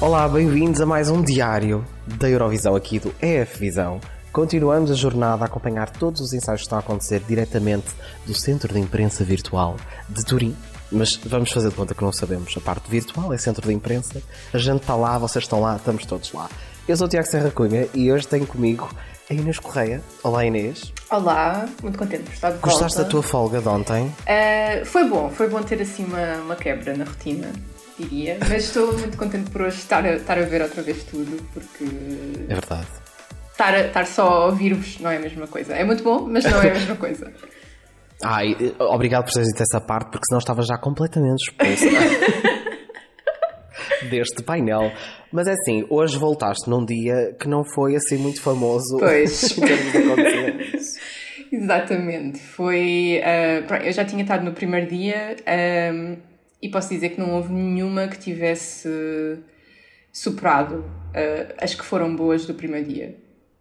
Olá, bem-vindos a mais um diário da Eurovisão aqui do EF Visão. Continuamos a jornada a acompanhar todos os ensaios que estão a acontecer diretamente do Centro de Imprensa Virtual de Turim. Mas vamos fazer de conta que não sabemos. A parte virtual é centro de imprensa, a gente está lá, vocês estão lá, estamos todos lá. Eu sou o Tiago Serra Cunha e hoje tenho comigo a Inês Correia. Olá Inês. Olá, muito contente por estar de volta. Gostaste da tua folga de ontem? Uh, foi bom, foi bom ter assim uma, uma quebra na rotina diria. Mas estou muito contente por hoje estar a, estar a ver outra vez tudo, porque. É verdade. Estar, estar só a ouvir-vos não é a mesma coisa. É muito bom, mas não é a mesma coisa. Ai, obrigado por teres dito essa parte, porque senão estava já completamente expulsa deste painel. Mas é assim, hoje voltaste num dia que não foi assim muito famoso pois. em termos de acontecimentos. Exatamente. Foi. Uh, eu já tinha estado no primeiro dia. Um, e posso dizer que não houve nenhuma que tivesse superado uh, as que foram boas do primeiro dia.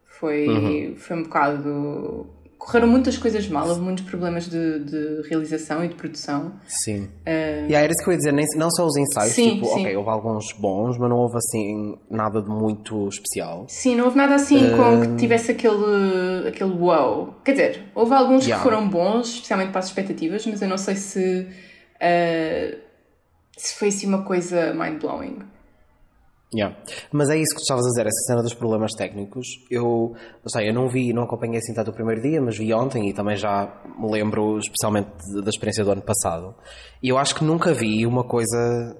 Foi, uhum. foi um bocado. Correram muitas coisas mal, houve muitos problemas de, de realização e de produção. Sim. Uh, e aí era isso que eu ia dizer, nem, não só os ensaios, sim, tipo, sim. ok, houve alguns bons, mas não houve assim nada de muito especial. Sim, não houve nada assim uh, com que tivesse aquele, aquele wow. Quer dizer, houve alguns yeah. que foram bons, especialmente para as expectativas, mas eu não sei se. Uh, se foi assim uma coisa mind-blowing. Yeah. Mas é isso que tu estavas a dizer, essa cena dos problemas técnicos. Eu, não sei, eu não vi, não acompanhei assim tanto o primeiro dia, mas vi ontem e também já me lembro especialmente da experiência do ano passado. E eu acho que nunca vi uma coisa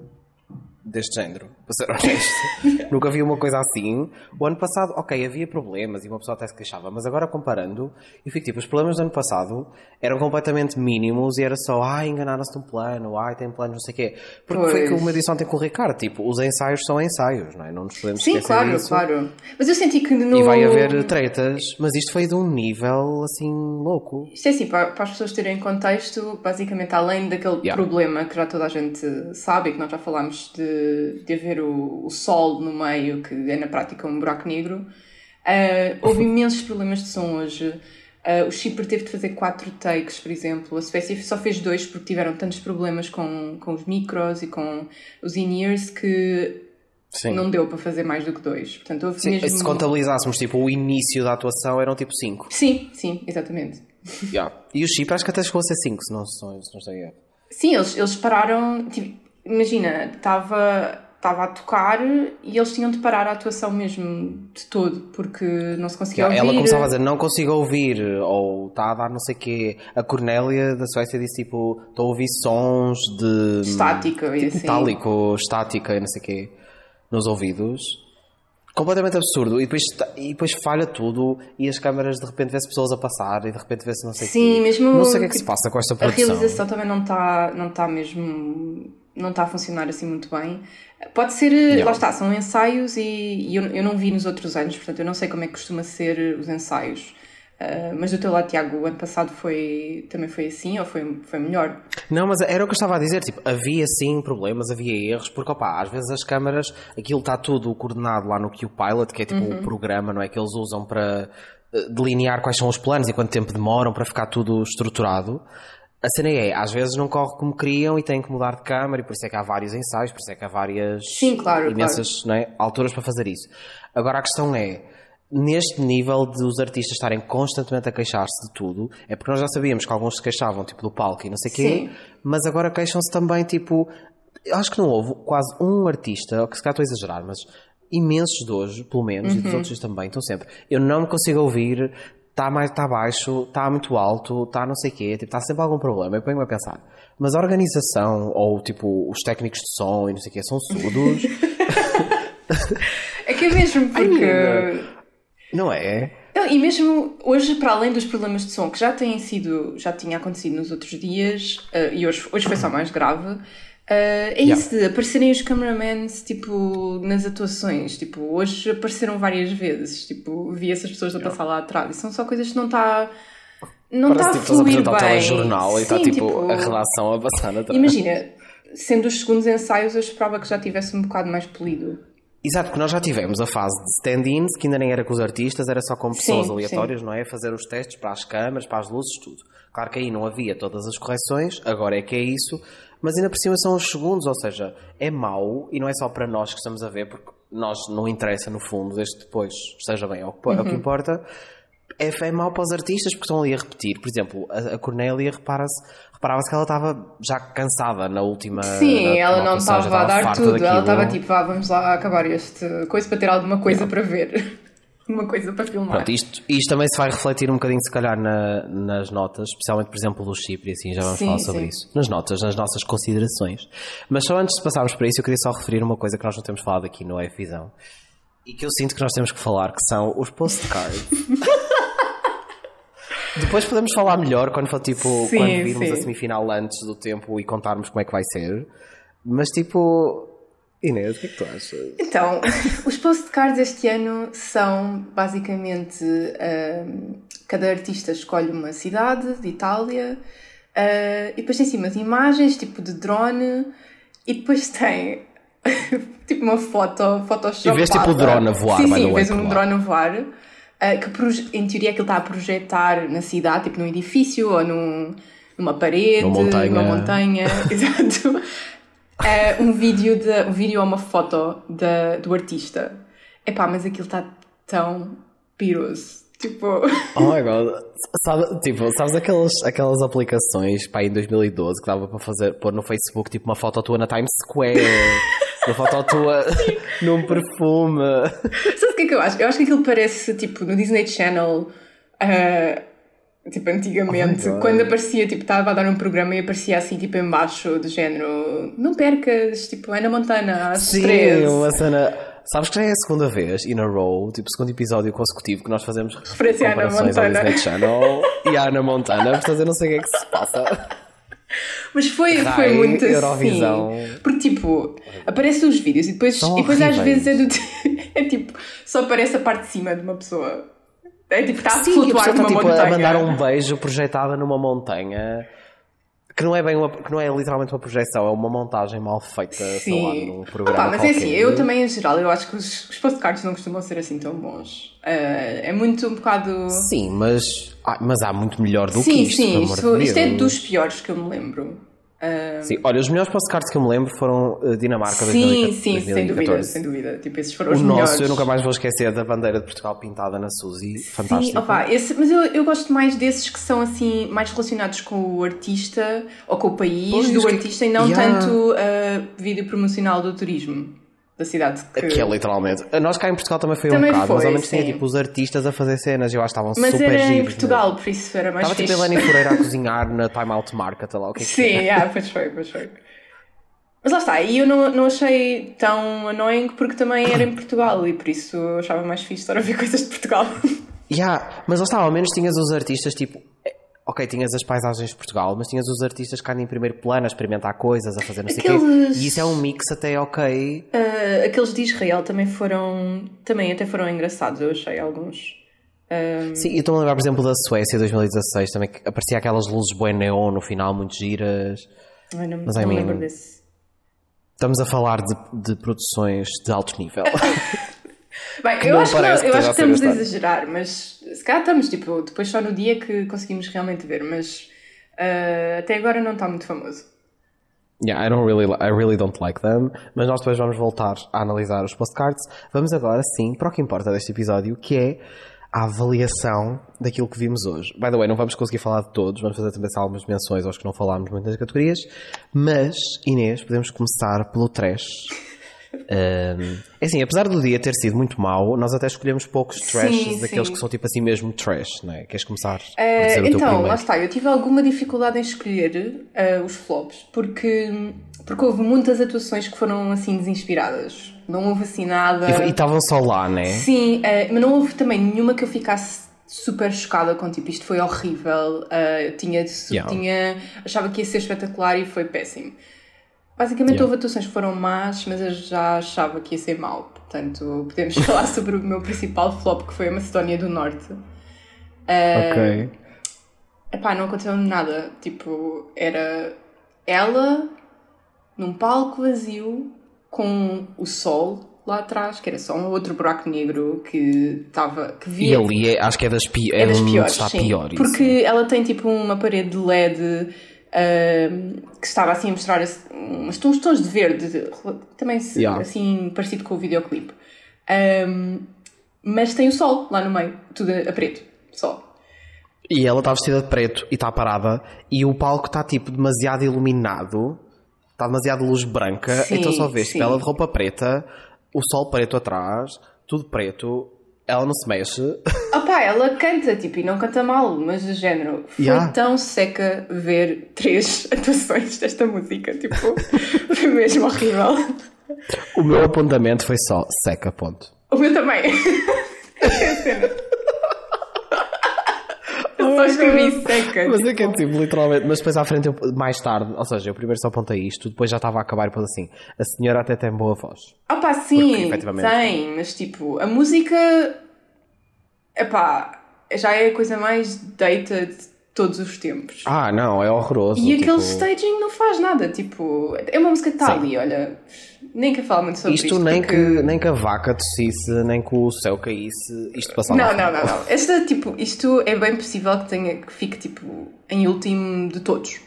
deste género, para ser honesto. Nunca vi uma coisa assim. O ano passado, ok, havia problemas e uma pessoa até se queixava, mas agora comparando, eu fico tipo, os problemas do ano passado eram completamente mínimos e era só, ai, enganaram-se de um plano, ai, tem plano, não sei o quê. Porque pois. foi que uma edição tem com o Ricardo, tipo, os ensaios são ensaios, não é? Não nos podemos Sim, esquecer claro, disso. claro. Mas eu senti que no... E vai haver tretas, mas isto foi de um nível, assim, louco. Isto é assim, para, para as pessoas terem contexto, basicamente, além daquele yeah. problema que já toda a gente sabe e que nós já falámos de de, haver o, o, sol no meio, que é na prática um buraco negro. Uh, houve imensos problemas de som hoje. Uh, o Chipre teve de fazer quatro takes, por exemplo. A Suécia só fez dois porque tiveram tantos problemas com, com os micros e com os in-ears que Sim. não deu para fazer mais do que dois. Portanto, houve sim, mesmo... Se contabilizássemos tipo, o início da atuação, eram tipo cinco. Sim, sim, exatamente. Yeah. E o Chipre acho que até chegou a ser cinco, se não, se não, se não sei. Sim, eles, eles pararam. Tipo, imagina, estava estava a tocar e eles tinham de parar a atuação mesmo de todo, porque não se conseguia ouvir. Ela começava a dizer, não consigo ouvir, ou está a dar não sei o quê. A Cornélia da Suécia disse tipo, estou a ouvir sons de... Estática tipo, e assim. Metálico, estática e não sei o quê, nos ouvidos. Completamente absurdo. E depois, e depois falha tudo e as câmaras de repente vê-se pessoas a passar e de repente vê-se não sei o Sim, quê. mesmo... Não sei o que é que se passa com esta produção. A realização também não está não tá mesmo não está a funcionar assim muito bem. Pode ser, yeah. lá está, são ensaios e, e eu, eu, não vi nos outros anos, portanto eu não sei como é que costuma ser os ensaios. Uh, mas do teu lado, Tiago, o ano passado foi, também foi assim ou foi, foi melhor? Não, mas era o que eu estava a dizer, tipo, havia sim problemas, havia erros, porque opa, às vezes as câmaras, aquilo está tudo coordenado lá no Q-Pilot, que é tipo uhum. o programa, não é? Que eles usam para eh, delinear quais são os planos e quanto tempo demoram para ficar tudo estruturado a cena é, às vezes não corre como queriam e têm que mudar de câmara e por isso é que há vários ensaios, por isso é que há várias Sim, claro, imensas claro. É, alturas para fazer isso. Agora a questão é, neste nível de os artistas estarem constantemente a queixar-se de tudo, é porque nós já sabíamos que alguns se queixavam tipo do palco e não sei o quê, mas agora queixam-se também tipo, acho que não houve quase um artista, que se calhar estou a exagerar, mas imensos de hoje, pelo menos, uhum. e dos uhum. outros também, estão sempre. Eu não me consigo ouvir está mais está baixo, está muito alto, está não sei o quê, tipo, está sempre algum problema. Eu ponho-me a pensar, mas a organização ou tipo os técnicos de som e não sei o quê são surdos? é que é mesmo porque. Ai, não é? Não, e mesmo hoje, para além dos problemas de som que já têm sido, já tinha acontecido nos outros dias, uh, e hoje, hoje foi só mais grave, Uh, é yeah. isso de aparecerem os cameramans tipo, nas atuações. Tipo, hoje apareceram várias vezes. Tipo, vi essas pessoas a yeah. passar lá atrás. E são só coisas que não está. Não está tipo, a fluir bem. Está jornal e está tipo, tipo, a relação a passar atrás. Imagina, sendo os segundos ensaios, eu esperava que já tivesse um bocado mais polido. Exato, porque nós já tivemos a fase de stand-ins, que ainda nem era com os artistas, era só com pessoas sim, aleatórias, sim. não é? Fazer os testes para as câmaras, para as luzes, tudo. Claro que aí não havia todas as correções, agora é que é isso. Mas ainda por cima são os segundos, ou seja, é mau e não é só para nós que estamos a ver, porque nós não interessa no fundo, desde depois esteja bem, é o que, uhum. é o que uhum. importa. É, é mau para os artistas porque estão ali a repetir. Por exemplo, a, a Cornélia repara-se reparava-se que ela estava já cansada na última. Sim, na, ela não estava a dar tudo, daquilo. ela estava tipo, ah, vamos lá acabar este coisa para ter alguma coisa não. para ver. Coisa para filmar. Pronto, isto, isto também se vai refletir um bocadinho, se calhar, na, nas notas, especialmente, por exemplo, do Chipre, assim, já vamos sim, falar sobre sim. isso. Nas notas, nas nossas considerações. Mas só antes de passarmos para isso, eu queria só referir uma coisa que nós não temos falado aqui no F-Visão e que eu sinto que nós temos que falar, que são os postcards. Depois podemos falar melhor quando for tipo sim, quando virmos a semifinal antes do tempo e contarmos como é que vai ser. Mas tipo, Inês, o que é que tu achas? Então, os postcards este ano são basicamente um, cada artista escolhe uma cidade de Itália uh, e depois tem cima de imagens tipo de drone e depois tem tipo uma foto, Photoshop. E vês tipo o drone a voar, Sim, sim, vês um drone a voar. Uh, que em teoria aquilo está a projetar na cidade, tipo num edifício ou num, numa parede, numa montanha, numa montanha exato uh, um vídeo de um vídeo ou uma foto de, do artista. Epá, mas aquilo está tão piroso. Tipo. Oh my god. Sabe, tipo, sabes aquelas, aquelas aplicações pá, em 2012 que dava para fazer, pôr no Facebook tipo uma foto tua na Times Square, uma foto tua num perfume. Sabes o que é que eu acho? Eu acho que aquilo parece tipo no Disney Channel. Uh, Tipo, antigamente, oh quando aparecia, tipo, estava a dar um programa e aparecia assim, tipo, embaixo, do género, não percas, tipo, Ana Montana, às Sim, três. uma cena... Sabes que já é a segunda vez, in a row, tipo, segundo episódio consecutivo que nós fazemos referência à Ana Montana. Disney Channel e à Ana Montana, portanto eu não sei o que é que se passa. Mas foi, Rai, foi muito Eurovisão. assim. Porque, tipo, aparecem os vídeos e depois, e depois às vezes é do. é tipo, só aparece a parte de cima de uma pessoa. É tipo, está a Sim, flutuar numa tipo, montanha. a mandar um beijo projetada numa montanha que não é bem uma, que não é literalmente uma projeção, é uma montagem mal feita, Sim. sei lá, num programa. Opa, mas qualquer. é assim, eu também em geral, eu acho que os, os postcards não costumam ser assim tão bons. Uh, é muito um bocado. Sim, mas, ah, mas há muito melhor do sim, que isto. Sim, sim, isto, isto é dos piores que eu me lembro. Um... Sim, olha, os melhores postcards que eu me lembro foram uh, Dinamarca sim, 2014. Sim, sim, sem dúvida, sem dúvida. Tipo, esses foram o os nosso, melhores. eu nunca mais vou esquecer da bandeira de Portugal pintada na Suzy. Fantástico. Sim, opa, esse, mas eu, eu gosto mais desses que são assim, mais relacionados com o artista ou com o país pois, do artista e não yeah. tanto uh, vídeo promocional do turismo da cidade. Que... que é literalmente. Nós cá em Portugal também foi também um bocado, foi, mas ao menos tinha tipo os artistas a fazer cenas eu acho que estavam mas super era em Portugal, por isso era mais Estava tipo Eleni Fureira a cozinhar na Time Out Market, lá o que é que Sim, yeah, pois foi, pois foi. Mas lá está, e eu não, não achei tão annoying porque também era em Portugal e por isso achava mais fixe estar a ver coisas de Portugal. Yeah, mas lá está, ao menos tinhas os artistas tipo ok, tinhas as paisagens de Portugal, mas tinhas os artistas que andam em primeiro plano a experimentar coisas, a fazer não sei o quê. E isso é um mix até ok. Uh, aqueles de Israel também foram. Também até foram engraçados, eu achei alguns. Um... Sim, e estou a lembrar, por exemplo, da Suécia 2016, também que aparecia aquelas luzes bem neon no final, muito giras. Ai, não, mas, não me lembro desse. Estamos a falar de, de produções de alto nível. Bem, eu acho, que, não, eu acho que estamos a exagerar, mas se calhar estamos, tipo, depois só no dia que conseguimos realmente ver, mas uh, até agora não está muito famoso. Yeah, I don't really, I really don't like them, mas nós depois vamos voltar a analisar os postcards. Vamos agora sim para o que importa deste episódio, que é a avaliação daquilo que vimos hoje. By the way, não vamos conseguir falar de todos, vamos fazer também algumas menções aos que não falámos muito nas categorias, mas, Inês, podemos começar pelo trash. Um, é assim, apesar do dia ter sido muito mau, nós até escolhemos poucos trashes sim, daqueles sim. que são tipo assim mesmo trash, não é? Queres começar? Uh, então, lá está, eu tive alguma dificuldade em escolher uh, os flops porque, porque houve muitas atuações que foram assim desinspiradas. Não houve assim nada. E estavam só lá, né? Sim, uh, mas não houve também nenhuma que eu ficasse super chocada com tipo isto foi horrível. Uh, tinha, yeah. tinha, achava que ia ser espetacular e foi péssimo. Basicamente yeah. houve atuações que foram más, mas eu já achava que ia ser mal. Portanto, podemos falar sobre o meu principal flop, que foi a Macedónia do Norte. Uh, ok. Epá, não aconteceu nada. Tipo, era ela num palco vazio com o sol lá atrás, que era só um outro buraco negro que estava. Que via... E ali é, acho que é das, pi... é, é das piores. Está sim, pior. Porque ela tem tipo uma parede de LED que estava assim a mostrar uns tons, tons de verde, também yeah. assim parecido com o videoclipe. Um, mas tem o sol lá no meio, tudo a preto, só. E ela está vestida de preto e está parada, e o palco está tipo demasiado iluminado, está demasiado luz branca, sim, então só vês ela de roupa preta, o sol preto atrás, tudo preto, ela não se mexe. Opá, ela canta, tipo, e não canta mal, mas de género. Foi yeah. tão seca ver três atuações desta música, tipo, foi mesmo horrível. O meu apontamento foi só seca, ponto. O meu também. Eu só escrevi seca. Mas é que é tipo, literalmente. Mas depois à frente, eu, mais tarde, ou seja, eu primeiro só apontei isto, depois já estava a acabar e depois assim. A senhora até tem boa voz. Ah pá, sim, Porque, tem, mas tipo, a música. Epá, já é a coisa mais dated de todos os tempos. Ah, não, é horroroso. E tipo... aquele staging não faz nada, tipo, é uma música que está ali, olha. Nem que fale muito sobre isto. Isto nem, porque... que, nem que a vaca tossisse, nem que o céu caísse, isto passava. Não, não, não, não. Esta, tipo, isto é bem possível que, tenha, que fique tipo, em último de todos.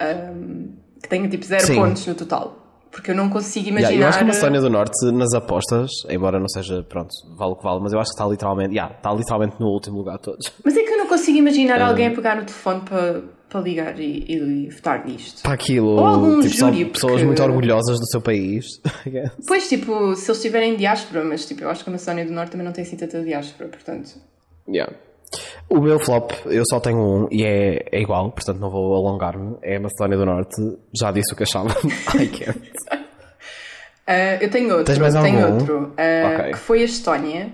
Um, que tenha tipo zero Sim. pontos no total. Porque eu não consigo imaginar. Yeah, eu acho que a Macedónia do Norte, nas apostas, embora não seja, pronto, vale o que vale, mas eu acho que está literalmente, yeah, está literalmente no último lugar de todos. Mas é que eu não consigo imaginar um... alguém pegar no telefone para, para ligar e, e, votar nisto. Para aquilo. Ou algum tipo, júri. Porque... Pessoas muito orgulhosas do seu país. pois, tipo, se eles estiverem em diáspora, mas tipo, eu acho que a Macedónia do Norte também não tem assim tanta diáspora, portanto. Yeah. O meu flop, eu só tenho um e é, é igual, portanto não vou alongar-me. É a Macedónia do Norte. Já disse o que achava. I can't. Uh, eu tenho outro. Tens mais tenho algum? outro. Uh, okay. Que foi a Estónia.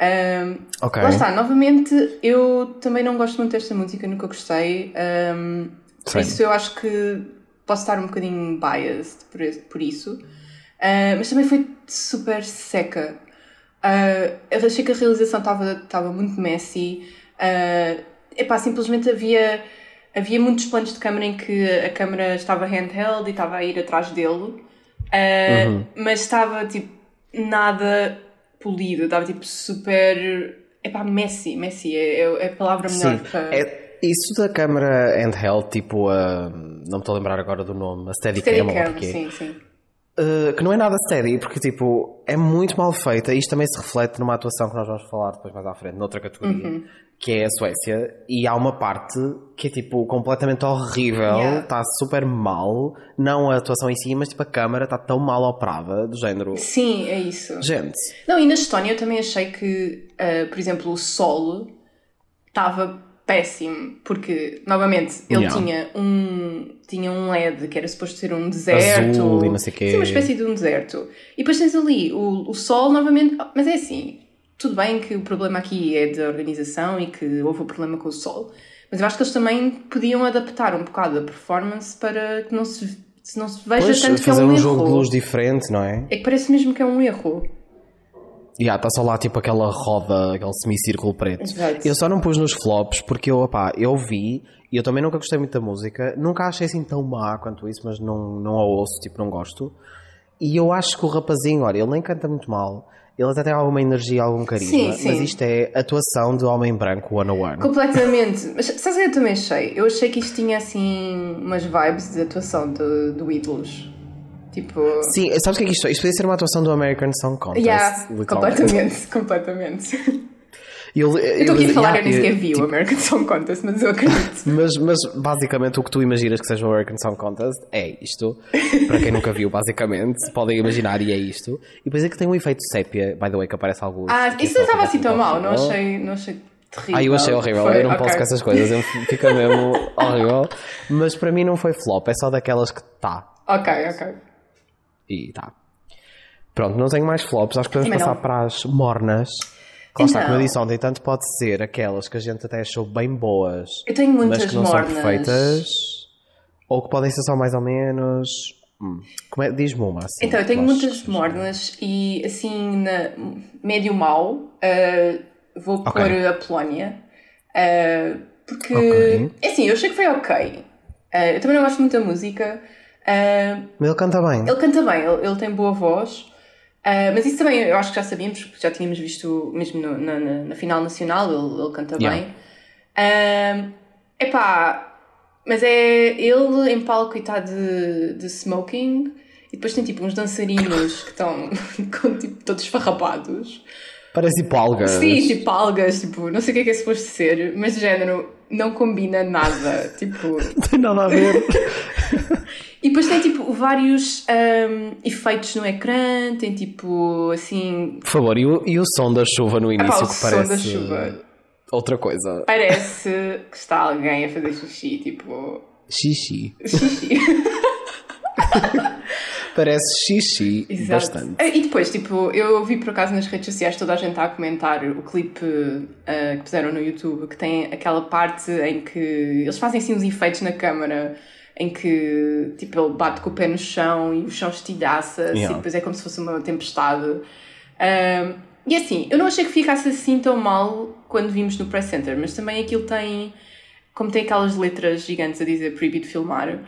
Uh, okay. Lá está, novamente, eu também não gosto muito desta música, nunca gostei. Um, por isso eu acho que posso estar um bocadinho biased por, por isso. mas também foi super seca. Eu achei que a realização estava muito messy. Uh, epá, simplesmente havia, havia muitos planos de câmera em que a câmera estava handheld e estava a ir atrás dele. Uh, uhum. Mas estava tipo nada polido, estava tipo super. É pá, messy, messy é, é, é a palavra melhor Sim. para. É, isso da câmera handheld, tipo a. não me estou a lembrar agora do nome, a Steadicam. Steadicam, sim, sim. Uh, que não é nada steady, porque tipo, é muito mal feita. Isto também se reflete numa atuação que nós vamos falar depois mais à frente, noutra categoria, uhum. que é a Suécia. E há uma parte que é tipo completamente horrível, está yeah. super mal. Não a atuação em si, mas tipo a câmara está tão mal operada, do género. Sim, é isso. Gente. Não, e na Estónia eu também achei que, uh, por exemplo, o solo estava péssimo, porque, novamente, ele yeah. tinha, um, tinha um LED que era suposto ser um deserto. Azul e não sei quê. Sim, uma espécie de um deserto. E depois tens ali o, o sol novamente. Mas é assim, tudo bem que o problema aqui é da organização e que houve o um problema com o sol. Mas eu acho que eles também podiam adaptar um bocado a performance para que não se, se não se veja pois, tanto que é um, um erro. fazer um jogo de luz diferente, não é? É que parece mesmo que é um erro. Yeah, está só lá tipo aquela roda, aquele semicírculo preto. Exato. Eu só não pus nos flops porque eu, opá, eu vi e eu também nunca gostei muito da música. Nunca achei assim tão má quanto isso, mas não, não a ouço, tipo, não gosto. E eu acho que o rapazinho, olha, ele nem canta muito mal. Ele até tem alguma energia, algum carisma. Sim, sim. Mas isto é atuação do homem branco one on one. Completamente. Mas sabes o que eu também achei? Eu achei que isto tinha assim umas vibes de atuação do, do Ídolos. Tipo... Sim, sabes o que é que isto é? Isto podia ser uma atuação do American Song Contest. Yeah, completamente, completamente. Eu estou aqui a falar, yeah, eu nem sequer vi tipo, o American Song Contest, mas eu acredito. mas, mas basicamente o que tu imaginas que seja o American Song Contest é isto. Para quem nunca viu, basicamente, podem imaginar e é isto. E depois é que tem um efeito sépia, by the way, que aparece alguns. Ah, isso não estava assim tão mal, não achei, não achei terrível. Ah, eu achei horrível, foi, eu não okay. posso com essas coisas, eu fica mesmo horrível. Mas para mim não foi flop, é só daquelas que tá. Ok, ok. E tá. Pronto, não tenho mais flops, acho que podemos passar para as mornas. Claro está, como eu então. disse ontem, tanto pode ser aquelas que a gente até achou bem boas, eu tenho muitas mas que não mornas. são perfeitas, ou que podem ser só mais ou menos. Hum. Como é? Diz-me uma assim. Então, eu tenho muitas mornas e assim, na médio mal, uh, vou okay. pôr a Polónia. Uh, porque, okay. é assim, eu achei que foi ok. Uh, eu também não gosto muito da música. Mas ele canta bem. Ele canta bem, ele, ele tem boa voz. Uh, mas isso também eu acho que já sabíamos, porque já tínhamos visto mesmo no, na, na, na, final nacional, ele, ele canta yeah. bem. Uh, epá, Mas é ele em palco e está de, de smoking e depois tem tipo uns dançarinos que estão tipo, todos farrapados. Parece tipo algas. Sim, tipo algas, tipo, não sei o que é que é suposto ser, mas de género não combina nada. tipo. não tem nada a ver. e depois tem tipo vários um, efeitos no ecrã, tem tipo assim. Por favor, e o, e o som da chuva no início Epá, o que som parece. da chuva. Outra coisa. Parece que está alguém a fazer xixi, tipo. Xixi. Xixi. Parece xixi Exato. bastante. Ah, E depois, tipo, eu vi por acaso nas redes sociais toda a gente a comentar o clipe ah, que puseram no YouTube, que tem aquela parte em que eles fazem assim uns efeitos na câmara em que tipo ele bate com o pé no chão e o chão estilhaça Yeah. depois é como se fosse uma tempestade. Ah, e assim, eu não achei que ficasse assim tão mal quando vimos no Press Center, mas também aquilo tem, como tem aquelas letras gigantes a dizer proibido filmar.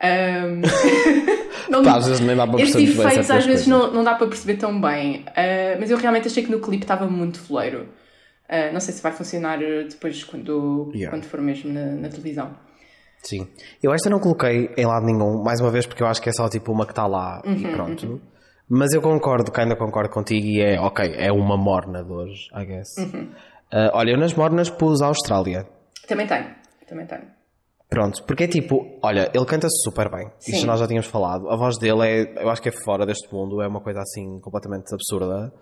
ah, não- Pá, às vezes nem dá para estes perceber bem efeitos às vezes não, não dá para perceber tão bem, Ah, mas eu realmente achei que no clipe estava muito foleiro. Ah, não sei se vai funcionar depois quando, Yeah. quando for mesmo na, na televisão. Sim. Eu esta não coloquei em lado nenhum, mais uma vez, porque eu acho que é só tipo uma que está lá Uhum, e pronto. Mas eu concordo, que ainda concordo contigo e é, ok, é uma morna de hoje, I guess. Uhum. Ah, olha, eu nas mornas pus a Austrália. Também tem, também tem. Pronto, porque é tipo, olha, ele canta super bem. Sim. Isto nós já tínhamos falado. A voz dele é, eu acho que é fora deste mundo, é uma coisa assim completamente absurda.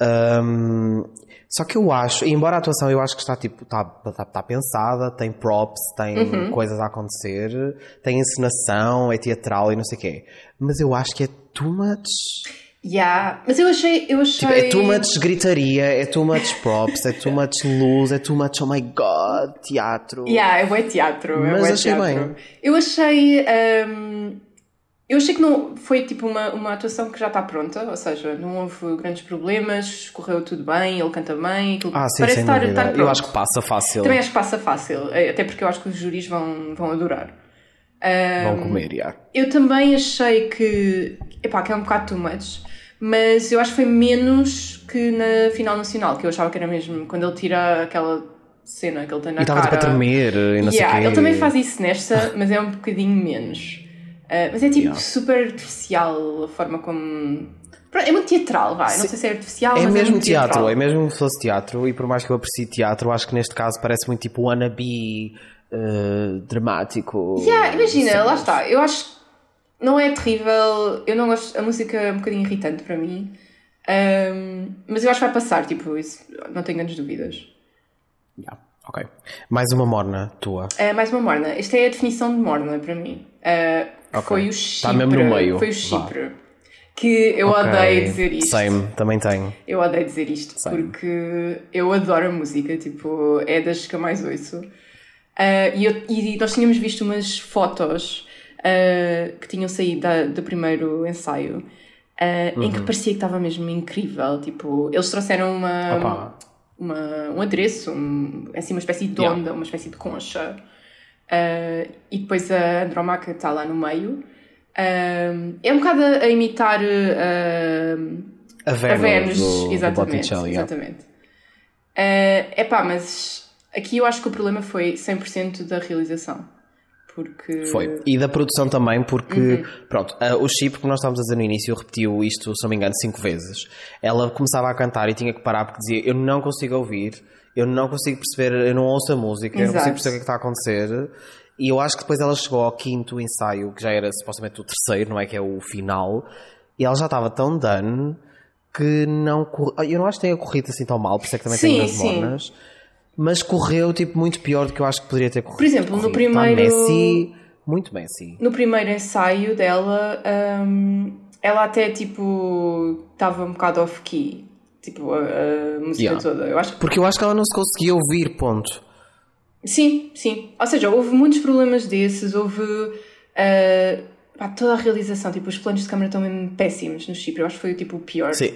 Ahm, só que eu acho, embora a atuação eu acho que está tipo, está, está, está pensada, tem props, tem Uhum. coisas a acontecer, tem encenação, é teatral e não sei o quê. Mas eu acho que é too much. Yeah. Mas eu achei. Eu achei... Tipo, é too much gritaria, é too much props, é too much luz, é too much, oh my god, teatro. Yeah, é bué teatro. é Mas achei teatro. bem. Eu achei. hum, eu achei que não foi tipo uma, uma atuação que já está pronta, ou seja, não houve grandes problemas, correu tudo bem, ele canta bem, Ah, sim, parece estar, estar pronto. eu acho que passa fácil. Também acho que passa fácil, eh, até porque eu acho que os júris vão, vão adorar. Vão comer, já. Eu também achei que, epá, que é um bocado too much, mas eu acho que foi menos que na final nacional, que eu achava que era mesmo quando ele tira aquela cena que ele tem na E estava cara. tipo a tremer e não Yeah, sei o quê. ele também faz isso nesta, mas é um bocadinho menos. Uh, mas é tipo Yeah. super artificial a forma como. É muito teatral, vai. Não sei se é artificial, É mas mesmo é muito teatro, teatral. é mesmo se fosse teatro, e por mais que eu aprecie teatro, acho que neste caso parece muito tipo wannabe uh, dramático. Yeah, imagina, lá está. Eu acho que não é terrível. Eu não gosto. A música é um bocadinho irritante para mim. Um, mas eu acho que vai passar, tipo, isso não tenho grandes dúvidas. Yeah, ok. Mais uma morna tua. Uh, mais uma morna. Esta é a definição de morna para mim. Uh, que Ok. Foi o Está Chipre. mesmo no meio. Foi o Vá. Chipre. Que eu Ok. odeio dizer isto. Same, também tenho. Eu odeio dizer isto Same. porque eu adoro a música, tipo, é das que eu mais ouço. Ah, e, eu- e nós tínhamos visto umas fotos ah, que tinham saído da- do primeiro ensaio ah, em Uhum. que parecia que estava mesmo incrível. Tipo, eles trouxeram uma, uma- um adereço, um, assim, uma espécie de Yeah. onda, uma espécie de concha. Ah, e depois a Andromaca está lá no meio. Ah, é um bocado a, a imitar ah, A Vênus, do, do exatamente. Botticelli. yeah. exatamente. É pá, mas aqui eu acho que o problema foi 100% da realização. Porque. Foi. E da produção também, porque, Uhum. pronto, a- o chip, como nós estávamos a dizer no início, repetiu isto, se não me engano, cinco vezes. Ela começava a cantar e tinha que parar porque dizia: Eu não consigo ouvir, eu não consigo perceber, eu não ouço a música, eu não Exato. consigo perceber o que é que está a acontecer. E eu acho que depois ela chegou ao quinto ensaio, que já era supostamente o terceiro, não é? Que é o final, e ela já estava tão done que não. cor- Eu não acho que tenha corrido assim tão mal, por isso é que também Sim, tem nas sim. mornas. Mas correu tipo muito pior do que eu acho que poderia ter corrido. Por exemplo, no corrido. Está primeiro- Messi, muito Messi. No primeiro ensaio dela, hum, ela até tipo. estava um bocado off-key. Tipo, a, a música Yeah. toda. Eu acho que Porque eu acho que ela não se conseguia ouvir, ponto. Sim, sim. Ou seja, houve muitos problemas desses, houve ah, pá, toda a realização, tipo, os planos de câmara estão mesmo péssimos no Chipre. Eu acho que foi tipo o pior Sim.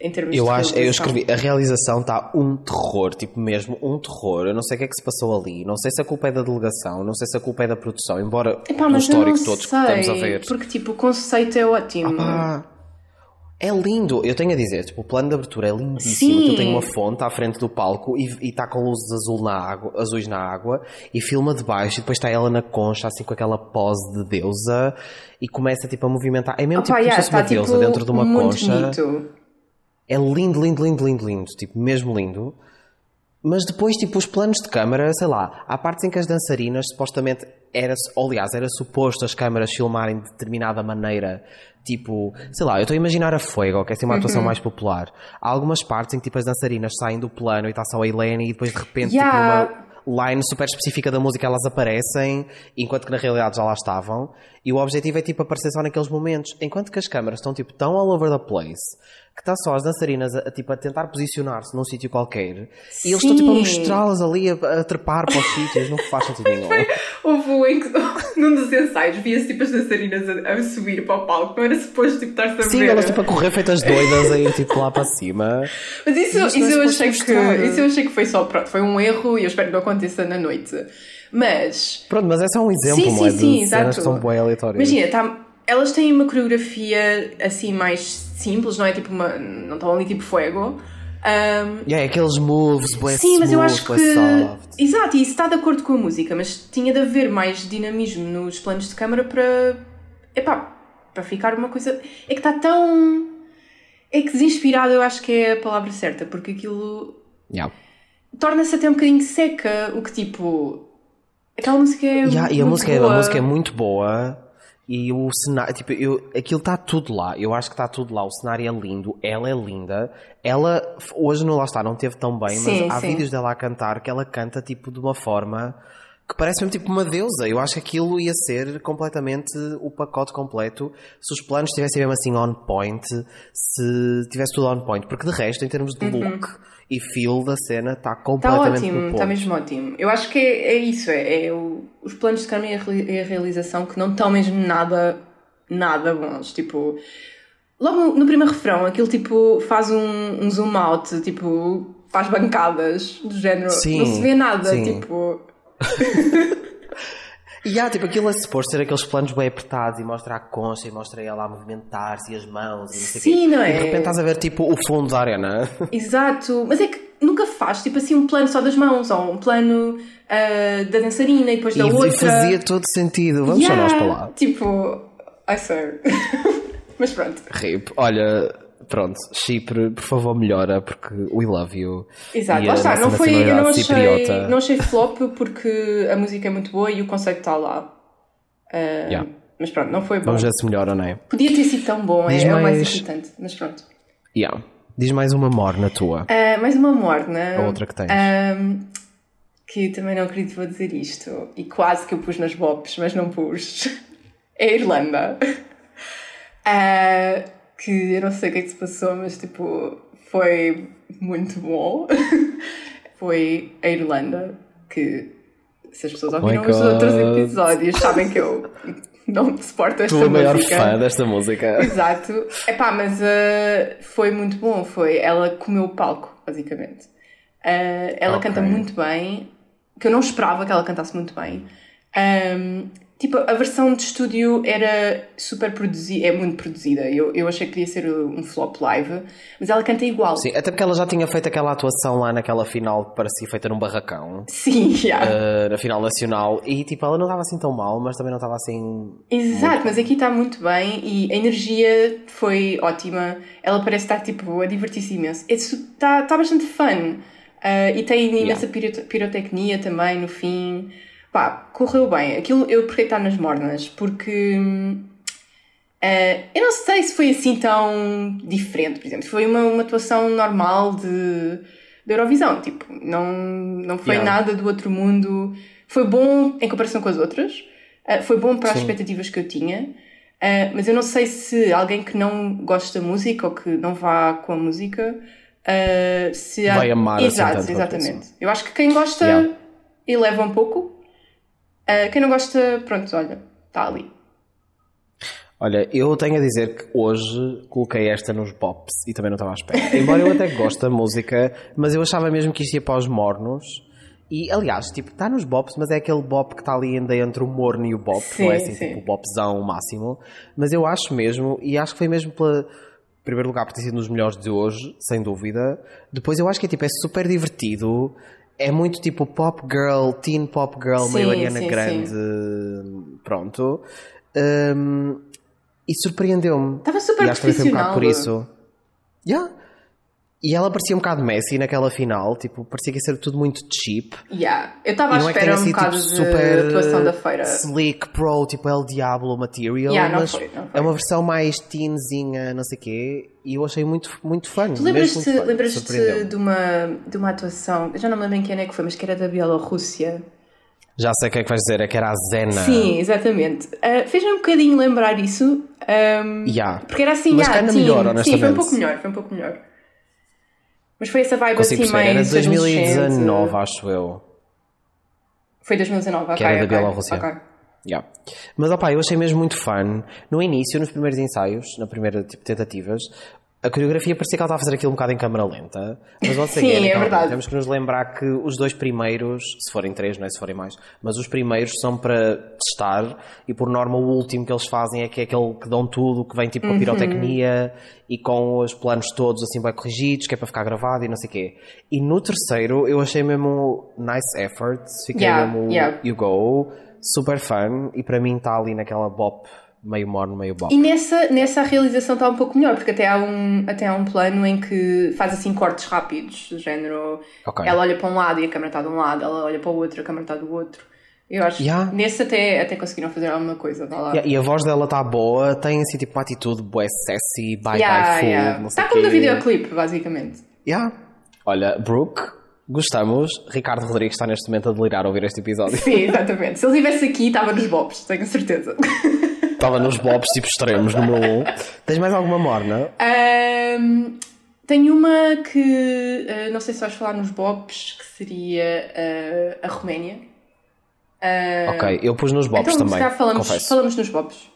em termos Eu de acho, eu escrevi, a realização está um terror, tipo mesmo um terror. Eu não sei o que é que se passou ali, não sei se a culpa é da delegação, não sei se a culpa é da produção, embora Epá, não histórico todos que estamos a ver. Porque tipo, o conceito é ótimo. Ah, É lindo, eu tenho a dizer, tipo, o plano de abertura é lindíssimo. Sim. tem uma fonte à frente do palco e está com luzes azul na água, azuis na água e filma de baixo e depois está ela na concha, assim com aquela pose de deusa e começa tipo a movimentar. É mesmo Opa, tipo yeah, como se fosse uma tá, deusa tipo, dentro de uma concha. Bonito. É lindo, lindo, lindo, lindo, lindo, tipo, mesmo lindo. Mas depois, tipo, os planos de câmara, sei lá, há partes em que as dançarinas supostamente era, aliás, era suposto as câmaras filmarem de determinada maneira, tipo, sei lá, eu estou a imaginar a Fuego, que é assim uma atuação uhum. mais popular. Há algumas partes em que tipo as dançarinas saem do plano e está só a Helene e depois de repente tipo, yeah. tipo, numa line super específica da música elas aparecem, enquanto que na realidade já lá estavam. E o objetivo é tipo aparecer só naqueles momentos, enquanto que as câmaras estão tipo tão all over the place que está só as dançarinas a, tipo, a tentar posicionar-se num sítio qualquer Sim. e eles estão tipo a mostrá-las ali a, a, trepar para os sítios, não faz sentido nenhum. Houve um em que num dos ensaios via-se tipo as dançarinas a, a, subir para o palco, não era suposto tipo, estar-se a Sim, ver. elas tipo a correr feitas doidas a ir tipo lá para cima. Mas isso, isso, isso eu achei que, isso eu achei que foi só, pronto, foi um erro e eu espero que não aconteça na noite. Mas. Pronto, mas é só um exemplo, sim, sim, é? sim, exato. são bem aleatórias. Imagina, tá, elas têm uma coreografia assim mais simples, não é tipo uma. Não estão ali tipo fuego. Um, yeah, aqueles moves, Sim, smooth, mas eu acho que. Soft. Exato, e isso está de acordo com a música, mas tinha de haver mais dinamismo nos planos de câmara para. Epá, para ficar uma coisa. É que está tão. É que desinspirado eu acho que é a palavra certa, porque aquilo. Yeah. Torna-se até um bocadinho seca, o que tipo. Aquela música é. Yeah, e a música, é, a música é muito boa e o cenário, tipo, eu, aquilo está tudo lá. Eu acho que está tudo lá. O cenário é lindo, ela é linda. Ela, hoje não lá está, não teve tão bem, sim, mas há sim. vídeos dela a cantar que ela canta tipo de uma forma que parece mesmo tipo uma deusa. Eu acho que aquilo ia ser completamente o pacote completo se os planos estivessem mesmo assim on point, se tivesse tudo on point. Porque de resto, em termos de uhum. look e feel da cena, está completamente Está ótimo, está mesmo ótimo. Eu acho que é, é isso, é, é o, os planos de câmera e a realização que não estão mesmo nada, nada bons. Tipo, logo no, no primeiro refrão, aquilo tipo faz um, um zoom out, tipo, faz bancadas do género, sim, não se vê nada, sim. tipo E há, tipo, aquilo a suposto ser aqueles planos bem apertados e mostra a concha e mostra ela a movimentar-se e as mãos e não sei Sim, quê. não é? E de repente estás a ver, tipo, o fundo da arena. Exato. Mas é que nunca faz, tipo assim, um plano só das mãos ou um plano uh, da dançarina e depois da e, outra. E fazia todo sentido. Vamos yeah, só nós para lá. Tipo, I swear. Mas pronto. Rip. Olha, pronto, Chipre, por favor, melhora, porque we love you. Exato, lá está, não foi, eu não achei, não achei flop porque a música é muito boa e o conceito está lá. Uh, yeah. Mas pronto, não foi bom. Vamos ver se melhora, não é? Podia ter sido tão bom, Diz é, mais... é o mais importante, mas pronto. Yeah. Diz mais uma morna tua. Uh, mais uma morna. A outra que tens. Um, que também não acredito vou dizer isto. E quase que eu pus nas bobs, mas não pus. É a Irlanda. Uh, que eu não sei o que é que se passou, mas tipo, foi muito bom. foi a Irlanda, que se as pessoas oh ouviram oh os outros episódios, sabem que eu não suporto esta música. Tu maior fã desta música. Exato. Epá, mas uh, foi muito bom. Foi, ela comeu o palco, basicamente. Uh, ela okay. canta muito bem, que eu não esperava que ela cantasse muito bem. Um, Tipo, a versão de estúdio era super produzida, é muito produzida. Eu, eu achei que ia ser um flop live, mas ela canta igual. Sim, até porque ela já tinha feito aquela atuação lá naquela final que parecia feita num barracão. Sim, yeah. uh, na final nacional. E tipo, ela não estava assim tão mal, mas também não estava assim. Exato, mas aqui está muito bem e a energia foi ótima. Ela parece estar tipo a divertir-se imenso. Está tá bastante fun. Uh, e tem imensa yeah. pirotecnia também no fim pá, correu bem. Aquilo eu porque está nas mornas, porque uh, eu não sei se foi assim tão diferente, por exemplo. Foi uma, uma atuação normal de, de Eurovisão, tipo, não, não foi yeah. nada do outro mundo. Foi bom em comparação com as outras, uh, foi bom para Sim. as expectativas que eu tinha. Uh, mas eu não sei se alguém que não gosta da música ou que não vá com a música uh, se vai há... amar Exato, exatamente. Eu acho que quem gosta yeah. eleva um pouco Uh, quem não gosta, pronto, olha, está ali. Olha, eu tenho a dizer que hoje coloquei esta nos bops e também não estava à espera. Embora eu até goste da música, mas eu achava mesmo que isto ia para os mornos. E aliás, tipo, está nos bops, mas é aquele bop que está ali ainda entre o morno e o bop, sim, não é assim, sim. tipo, o bopzão máximo. Mas eu acho mesmo, e acho que foi mesmo pela, primeiro lugar, por ter sido um dos melhores de hoje, sem dúvida. Depois eu acho que é tipo, é super divertido. É muito tipo pop girl, teen pop girl, Sim, meio Ariana sim, Grande. Pronto. Um, e surpreendeu-me. Estava super e acho que também foi um bocado por profissional. isso. Yeah. E ela parecia um bocado Messi naquela final, tipo, parecia que ia ser tudo muito cheap. Yeah. Eu estava à é que espera tenha um sido bocado tipo de super atuação da feira. slick pro, tipo El Diablo material, Yeah, mas foi, é uma versão mais teenzinha, não sei o quê, e eu achei muito, muito fun. Tu lembras-te surpreendeu-me. de uma, de uma atuação, eu já não me lembro em quem é que foi, mas que era da Bielorrússia. Já sei o que é que vais dizer, é que era a Zena. Sim, exatamente. Uh, Fez-me um bocadinho lembrar isso. um, Yeah. Porque era assim, Mas ah, teen. melhor, Sim, foi um honestamente. pouco melhor, foi um pouco melhor. Mas foi essa vibe Consigo assim era mais de 2019, adolescente. acho eu. Foi 2019, ok. Que era da ok, Bielorrússia. ok. Yeah. Mas opá, eu achei mesmo muito fun. No início, nos primeiros ensaios, na primeira tipo, tentativas, a coreografia parecia que ela estava a fazer aquilo um bocado em câmara lenta. Mas once Sim, again, é verdade. temos que nos lembrar que os dois primeiros, se forem três, não é? Se forem mais, mas os primeiros são para testar e por norma o último que eles fazem é que é aquele que dão tudo, que vem tipo com a pirotecnia e com os planos todos assim bem corrigidos, que é para ficar gravado e não sei o quê. E no terceiro eu achei mesmo nice effort, fiquei Yeah, mesmo yeah. you go, super fun e para mim está ali naquela bop meio morno, meio bop. E nessa, nessa a realização está um pouco melhor, porque até há um, até há um plano em que faz assim cortes rápidos, do género. Ok. Ela olha para um lado e a câmera está de um lado, ela olha para o outro e a câmera está do outro. Eu acho Yeah. que nesse até, até conseguiram fazer alguma coisa. Lá. Yeah, e a voz dela está boa, tem assim tipo uma atitude bué sassy, bye Yeah, bye yeah. sei Está como no videoclipe, basicamente. Yeah. Olha, Brooke, gostamos. Ricardo Rodrigues está neste momento a delirar a ouvir este episódio. Sim, exatamente. Se ele estivesse aqui, estava nos bobs, tenho certeza. Estava nos bobs tipo extremos, número 1. Um. Tens mais alguma morna? Ahm, tenho uma que ah, não sei se vais falar nos bobs, que seria ah, a Roménia. Ah, Ok, eu pus nos bobs então, se também, calhar falamos, confesso. falamos nos bobs.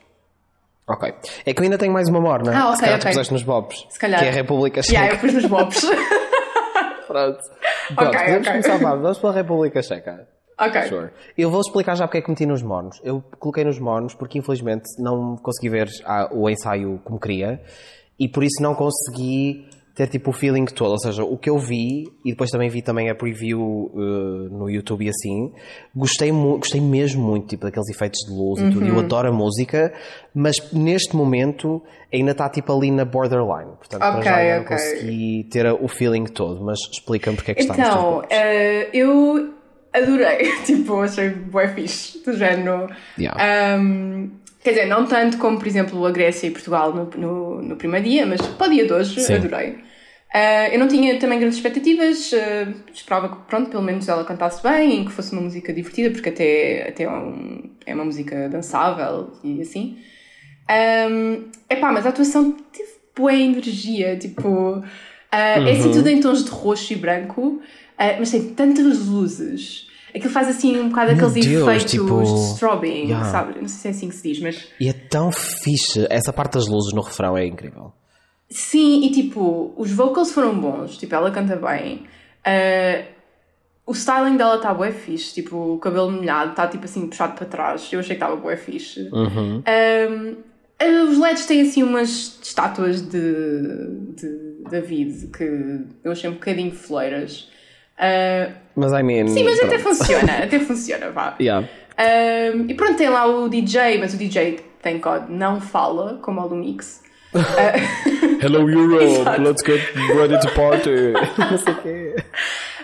Ok. É que eu ainda tenho mais uma morna. Ah, ok, se calhar ok. tu puseste nos bobs. Se calhar. Que é a República Checa. Yeah, eu pus nos bobs. Pronto. Pronto, Ok, podemos ok. começar, vamos pela República Checa. Ok. Sure. Eu vou explicar já porque é que meti nos monos. Eu coloquei nos monos porque infelizmente não consegui ver ah, o ensaio como queria e por isso não consegui ter tipo o feeling todo. Ou seja, o que eu vi e depois também vi também a preview eh, no YouTube e assim, gostei, gostei mesmo muito tipo, daqueles efeitos de luz e tudo. Uhum. Eu adoro a música, mas neste momento ainda está tipo ali na borderline. Portanto, para Ok, já ainda ok. não consegui ter o feeling todo, mas explica-me porque é que está Então, eh, eu adorei. tipo, achei bué fixe, do género. Yeah. Ahm, quer dizer, não tanto como, por exemplo, a Grécia e Portugal no, no, no primeiro dia, mas para o dia de hoje Sim. adorei. Ah, eu não tinha também grandes expectativas, ah, esperava que, pronto, pelo menos ela cantasse bem e que fosse uma música divertida, porque até, até é, um- é uma música dançável e assim. Um, epá, mas a atuação teve boa energia, tipo, ah, é assim tudo em tons de roxo e branco, ah, mas tem tantas luzes. Aquilo faz assim um bocado Meu aqueles Deus, efeitos tipo, de strobing, yeah. sabe? Não sei se é assim que se diz, mas E é tão fixe. Essa parte das luzes no refrão é incrível. sim, e tipo, os vocals foram bons, tipo, ela canta bem. Ah, o styling dela está bué fixe, tipo, o cabelo molhado está tipo assim puxado para trás. Eu achei que estava bué fixe. Uhum. Um, os LEDs têm assim umas estátuas de, de David que eu achei um bocadinho foleiras. Uh, Mas I mean. sim, mas até pronto. funciona, até funciona, vá. Yeah. E pronto, tem lá o DJ, mas o DJ, tem code, não fala, como ao do Mix. Hello Europe, Exato. let's get ready to party. Não sei o quê.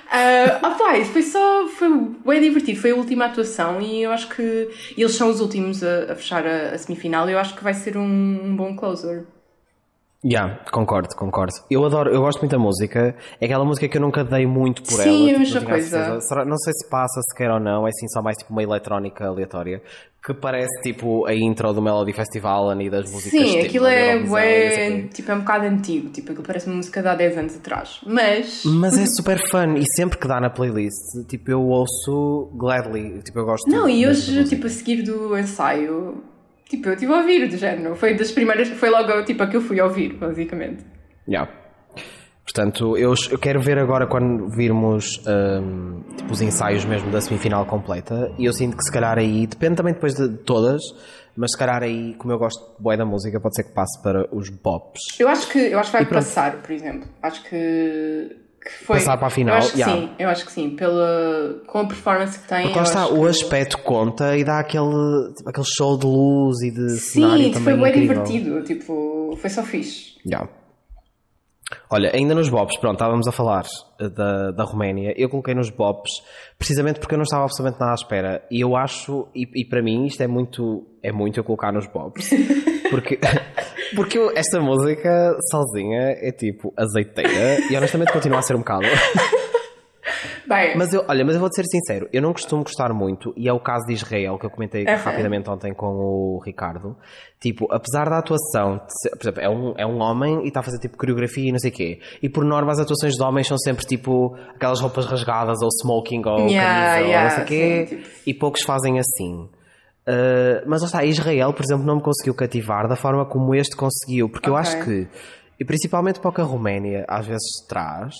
Uh, opa, isso foi só, foi bem divertido, foi a última atuação e eu acho que eles são os últimos a, a fechar a, a semifinal e eu acho que vai ser um, um bom closer. Yeah, concordo, concordo. Eu adoro, eu gosto muito da música. É aquela música que eu nunca dei muito por Sim, ela. a tipo, mesma a coisa. Não sei se passa sequer ou não, é assim só mais tipo uma eletrónica aleatória. Que parece tipo a intro do Melody Festival e das músicas Sim, tipo, aquilo é, Eurovisão quê. tipo, é um bocado antigo, tipo, aquilo parece uma música de há 10 anos atrás. Mas, Mas é super fun e sempre que dá na playlist, tipo, eu ouço gladly. Tipo, eu gosto não, e hoje, tipo, a seguir do ensaio, tipo, eu estive a ouvir, do género, foi das primeiras, foi logo, tipo, a que eu fui ouvir, basicamente. Yeah. Portanto, eu, eu quero ver agora quando virmos um, tipo, os ensaios mesmo da semifinal completa. E eu sinto que se calhar aí, depende também depois de todas, mas se calhar aí, como eu gosto de boa da música, pode ser que passe para os bops. Eu acho que, eu acho que vai passar, por exemplo. Acho que, que foi. Passar para a final, eu acho que yeah. sim, eu acho que sim. Pela, com a performance que tem. Porque lá está, o aspecto conta e dá aquele, tipo, aquele show de luz e de sim, cenário. Sim, foi bem incrível. divertido. Tipo, foi só fixe. Yeah. Olha, ainda nos Bobs, pronto, estávamos a falar eh, da, da Roménia. Eu coloquei nos Bobs precisamente porque eu não estava absolutamente nada à espera. E eu acho, e, e para mim isto é muito, é muito eu colocar nos Bobs. Porque, porque esta música sozinha é tipo azeiteira e honestamente continua a ser um bocado. Bem, Mas eu, olha, mas eu vou-te ser sincero, eu não costumo gostar muito, e é o caso de Israel que eu comentei Uhum. rapidamente ontem com o Ricardo. Tipo, apesar da atuação, ser- por exemplo, é um, é um homem e está a fazer tipo coreografia e não sei o quê. E por norma as atuações de homens são sempre tipo aquelas roupas rasgadas ou smoking ou Yeah, camisa ou yeah, não sei o quê. sim, tipo- E poucos fazem assim. Uh, mas lá está, Israel, por exemplo, não me conseguiu cativar da forma como este conseguiu, porque eu Ok. acho que, e principalmente para o que a Roménia às vezes traz,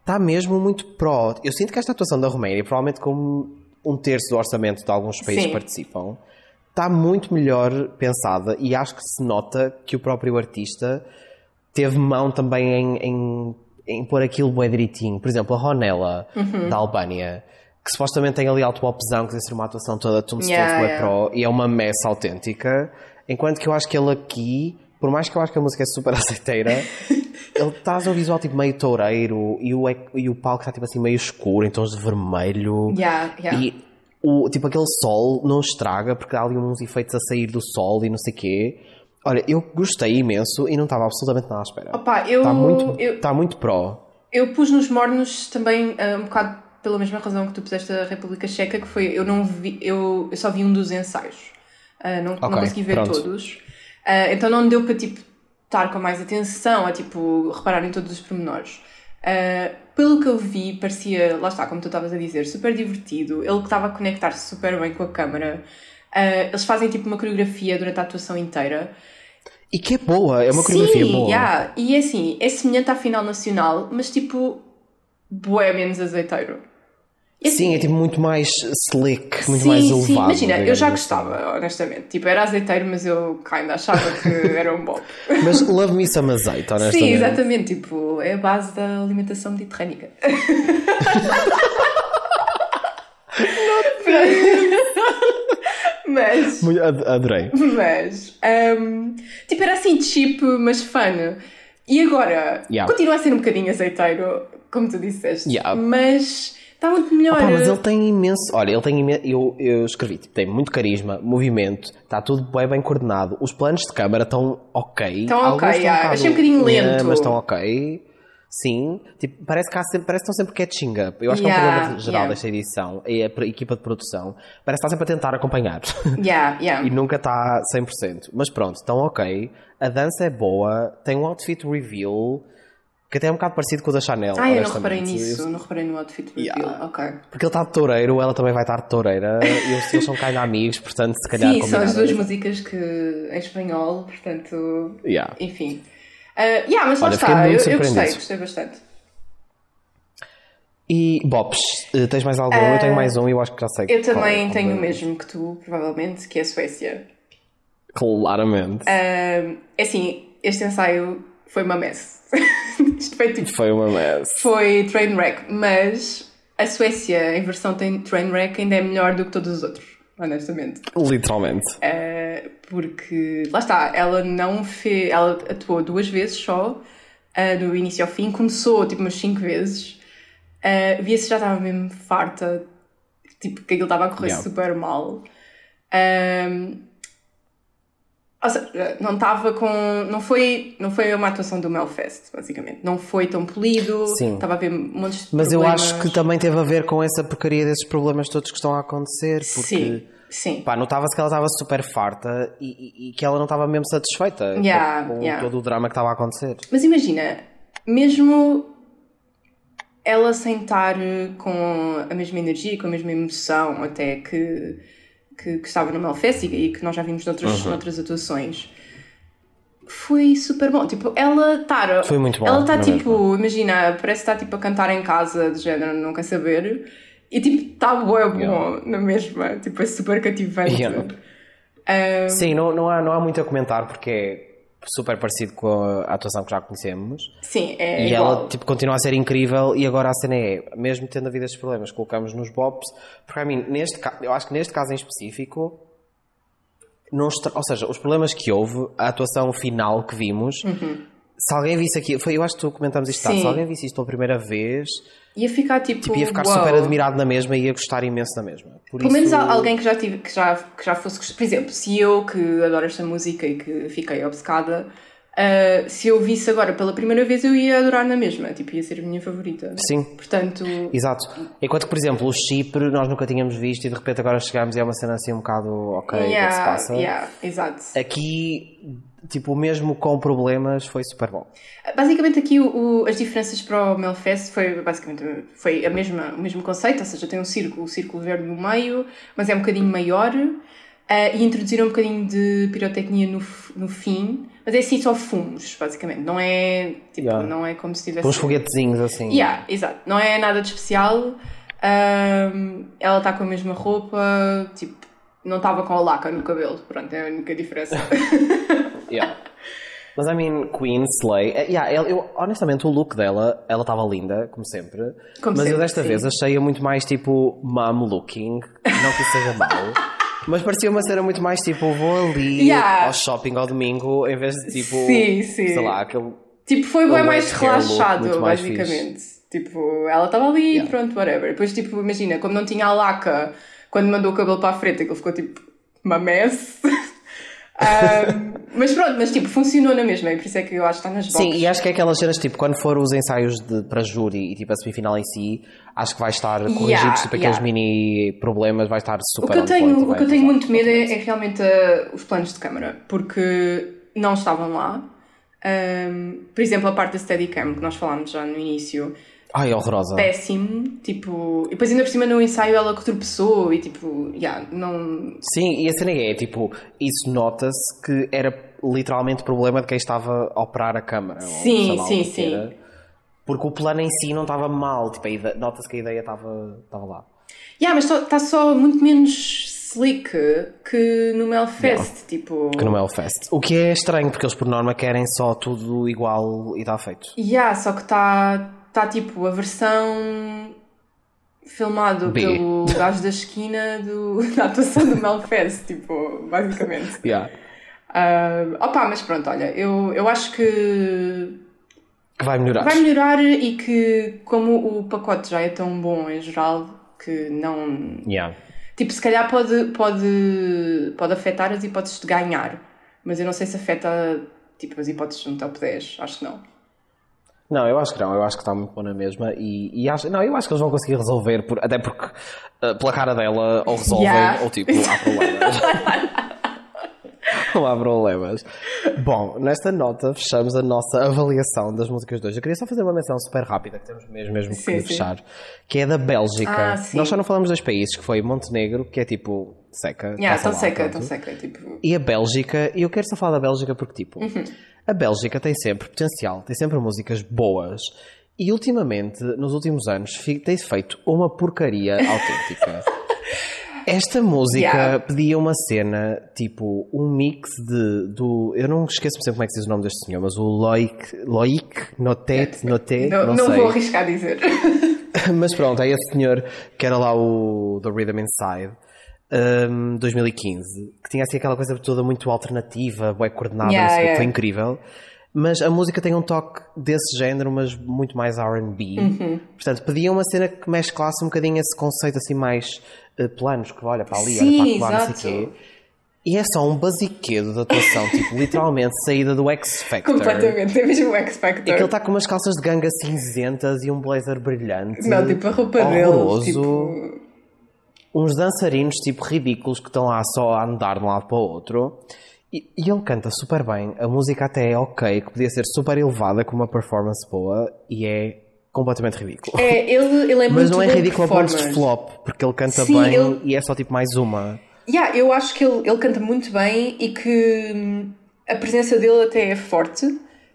está mesmo muito pró. Eu sinto que esta atuação da Roménia, provavelmente como um terço do orçamento de alguns países Sim. participam, está muito melhor pensada e acho que se nota que o próprio artista teve mão também em, em, em pôr aquilo bem direitinho. Por exemplo, a Ronella, Uhum. da Albânia, que supostamente tem ali alto opção, que deve ser uma atuação toda tombstone Yeah, yeah, pro e é uma messa autêntica, enquanto que eu acho que ele aqui, por mais que eu acho que a música é super azeiteira, ele traz um visual tipo meio toureiro e o, e o palco está tipo assim meio escuro, em tons de vermelho. Yeah, yeah. E o, tipo aquele sol não estraga porque há ali uns efeitos a sair do sol e não sei quê. Olha, eu gostei imenso e não estava absolutamente nada à espera. Opa, eu- Está muito, eu- está muito pró. Eu pus nos mornos também ah, um bocado pela mesma razão que tu puseste a República Checa, que foi eu não vi, eu, eu só vi um dos ensaios. Ah, não, não Ok, consegui ver pronto. todos. Ah, então não deu para tipo estar com mais atenção, a tipo reparar em todos os pormenores. Ah, pelo que eu vi, parecia, lá está, como tu estavas a dizer, super divertido. Ele que estava a conectar-se super bem com a câmara. Eles fazem tipo uma coreografia durante a atuação inteira. E que é boa, é uma coreografia Sim, boa. yeah. e é assim, é semelhante à final nacional, mas tipo, bué menos azeiteiro. E Sim, assim, é tipo muito mais slick, muito sim, mais sim, elevado. imagina, eu já assim. gostava, honestamente. Tipo, era azeiteiro, mas eu ainda achava que era um bom. Mas love me some azeite, honestamente. Sim, exatamente, tipo, é a base da alimentação mediterrânica. mas, Muito- ad- Adorei. mas, hum, tipo, era assim cheap, mas fun. E agora, Yeah. continua a ser um bocadinho azeiteiro, como tu disseste, Yeah. mas está muito melhor. Pá, mas ele tem imenso. Olha, ele tem imenso. Eu, eu escrevi, tipo, tem muito carisma, movimento, está tudo bem, bem coordenado. Os planos de câmara estão ok. Estão Alguns ok, estão yeah. bocado Achei um bocadinho lento. Mas estão ok. Sim, tipo, parece, que sempre, parece que estão sempre catching up. Eu acho que é um Yeah, problema geral yeah. desta edição. E a equipa de produção parece que está sempre a tentar acompanhar. Yeah, yeah. e nunca está 100%. Mas pronto, estão ok. A dança é boa. Tem um outfit reveal que até é um bocado parecido com o da Chanel. Ah, eu não reparei nisso, não reparei no outfit reveal. Yeah. Ok. Porque ele está de toureiro, ela também vai estar de toureira. e eles, eles são cá amigos, portanto, se calhar Sim, são as duas músicas que em espanhol, portanto, Yeah. enfim. Uh, yeah, mas lá Olha, fiquei está, eu, eu gostei, gostei bastante. E Bops, eh, tens mais algum? eu tenho mais um e eu acho que já sei. Eu é, também qual tenho o mesmo que tu, provavelmente, que é a Suécia. Claramente. É assim, este ensaio foi uma mess. Isto foi tipo, Foi uma mess. foi Trainwreck, mas a Suécia, em versão tem Trainwreck, ainda é melhor do que todos os outros, honestamente. Literalmente. Uh, porque lá está, ela não fez, ela atuou duas vezes só, uh, do início ao fim, começou tipo umas cinco vezes, uh, via-se já estava mesmo farta, tipo que aquilo estava a correr Yeah. super mal. Um, seja, não estava com. Não foi, não foi uma atuação do Melfest, basicamente. Não foi tão polido, estava a ver montes de Mas eu problemas. acho que também teve a ver com essa porcaria desses problemas todos que estão a acontecer. Porque, Sim, sim. pá, notava-se que ela estava super farta e, e- e que ela não estava mesmo satisfeita Yeah, com, com yeah. todo o drama que estava a acontecer. Mas imagina, mesmo ela sem estar com a mesma energia, com a mesma emoção, até que, que, que estava no Melfest e que nós já vimos noutras, Uhum. noutras atuações, foi super bom. Tipo, ela está. Foi muito bom. Ela está tipo, imagina, parece que está tipo a cantar em casa, de género, não quer saber. E tipo, está bom, bom yeah. na mesma. Tipo, é super cativante. Yeah. Um... Sim, não, não, há, não há muito a comentar porque é super parecido com a atuação que já conhecemos. Sim, é E igual. ela tipo, continua a ser incrível e agora a cena é, mesmo tendo havido estes problemas, colocamos nos bops, porque a mim, neste, eu acho que neste caso em específico, não ou seja, os problemas que houve, a atuação final que vimos, uhum. se alguém visse aqui, foi, eu acho que tu comentamos isto, tá, se alguém visse isto pela primeira vez, ia ficar tipo, tipo ia ficar wow. super admirado na mesma e ia gostar imenso na mesma. Por Pelo isso... menos alguém que já, tive, que, já, que já fosse, por exemplo, se eu que adoro esta música e que fiquei obcecada Uh, se eu visse agora pela primeira vez, eu ia adorar na mesma, tipo, ia ser a minha favorita. Sim. Portanto. Exato. Enquanto que, por exemplo, o Chipre nós nunca tínhamos visto e de repente agora chegamos e é uma cena assim um bocado ok, yeah, o que é se passa. Yeah, exato. Aqui, tipo, mesmo com problemas, foi super bom. Basicamente, aqui o, o, as diferenças para o Melfest foi basicamente foi a mesma, o mesmo conceito, ou seja, tem um círculo, o círculo verde no meio, mas é um bocadinho maior. Uh, e introduziram um bocadinho de pirotecnia no, no fim, mas é assim só fumos, basicamente. Não é tipo, yeah. não é como se tivesse. Uns foguetezinhos assim. Yeah, exato. Não é nada de especial. ela está com a mesma roupa, tipo, não estava com a laca no cabelo. Pronto, é a única diferença. yeah. Mas I mean, Queen, Slay. Eh, yeah, eu, honestamente, o look dela, ela estava linda, como sempre. Como mas sempre, eu desta sim. vez achei-a muito mais tipo mom looking. Não que isso seja mau. Mas parecia uma cena muito mais tipo, vou ali yeah. ao shopping ao domingo, em vez de tipo, sim, sim. sei lá, aquele. Tipo, foi bem mais relaxado, basicamente. Tipo, ela estava ali e yeah. pronto, whatever. Depois, tipo, imagina, como não tinha a laca, quando mandou o cabelo para a frente, aquilo ficou tipo uma mess. um, mas pronto, mas tipo, funcionou na mesma e por isso é que eu acho que está nas boxes. Sim, e acho que é aquelas cenas tipo, quando for os ensaios de, para júri e tipo a semifinal em si, acho que vai estar corrigidos yeah, tipo yeah. aqueles mini problemas, vai estar super O que eu tenho, o que eu tenho muito medo é, é realmente uh, os planos de câmara, porque não estavam lá. Um, por exemplo, a parte da Steadicam que nós falámos já no início. Ai, horrorosa. Péssimo, tipo, e depois ainda por cima no ensaio ela que tropeçou e tipo, yeah, não. Sim, e a cena é, tipo, isso nota-se que era literalmente problema de quem estava a operar a câmara. Sim, sim, sim. Era, porque o plano em si não estava mal, tipo, nota-se que a ideia estava, estava lá. Yeah, mas está só muito menos slick que no Melfest, tipo... Que no Melfest. O que é estranho, porque eles por norma querem só tudo igual e está feito. Yeah, só que está tá, tipo a versão filmado B. pelo gajo da esquina do, da atuação do Melfest, tipo, basicamente. Yeah. Uh, opa, mas pronto, olha, eu, eu acho que que vai melhorar. Vai melhorar e que, como o pacote já é tão bom em geral, que não. Yeah. Tipo, se calhar pode, pode, pode afetar as hipóteses de ganhar, mas eu não sei se afeta tipo, as hipóteses no top 10, acho que não. Não, eu acho que não, eu acho que está muito bom na mesma e, e acho, não, eu acho que eles vão conseguir resolver, por, até porque uh, pela cara dela ou resolvem yeah. ou tipo, há problemas. Não há problemas. Bom, nesta nota fechamos a nossa avaliação das músicas de hoje. Eu queria só fazer uma menção super rápida, que temos mesmo, mesmo sim, que fechar, sim. que é da Bélgica. Ah, Nós só não falamos dos países, que foi Montenegro, que é tipo seca. Yeah, tão seca, tão seca. Tipo... E a Bélgica, e eu quero só falar da Bélgica porque, tipo, uhum. a Bélgica tem sempre potencial, tem sempre músicas boas. E ultimamente, nos últimos anos, tem-se feito uma porcaria autêntica. Esta música Yeah. pedia uma cena, tipo, um mix de. Do, eu não esqueço sempre como é que se diz o nome deste senhor, mas o Loic, Loic Notet, Notet, Não, não, não vou arriscar a dizer. Mas pronto, é esse senhor que era lá o The Rhythm Inside. um, 2015, que tinha assim aquela coisa toda muito alternativa, bué coordenada, Yeah, yeah. foi incrível. Mas a música tem um toque desse género, mas muito mais R&B. Uhum. Portanto, pedia uma cena que mesclasse um bocadinho esse conceito assim mais uh, planos, que olha para ali, Sim, olha para lá, não sei quê. E é só um basiquedo de atuação, tipo, literalmente saída do X Factor. Completamente, é mesmo o X É que ele Factor. está com umas calças de ganga cinzentas e um blazer brilhante. Não, tipo, a roupa horroroso. dele, tipo... Uns dançarinos, tipo, ridículos que estão lá só a andar de um lado para o outro. E, e ele canta super bem. A música até é ok, que podia ser super elevada com uma performance boa e é completamente ridículo. É, ele, ele é Mas muito não é ridículo a ponto de flop, porque ele canta Sim, bem ele- e é só tipo mais uma. Yeah, eu acho que ele, ele canta muito bem e que hum, a presença dele até é forte.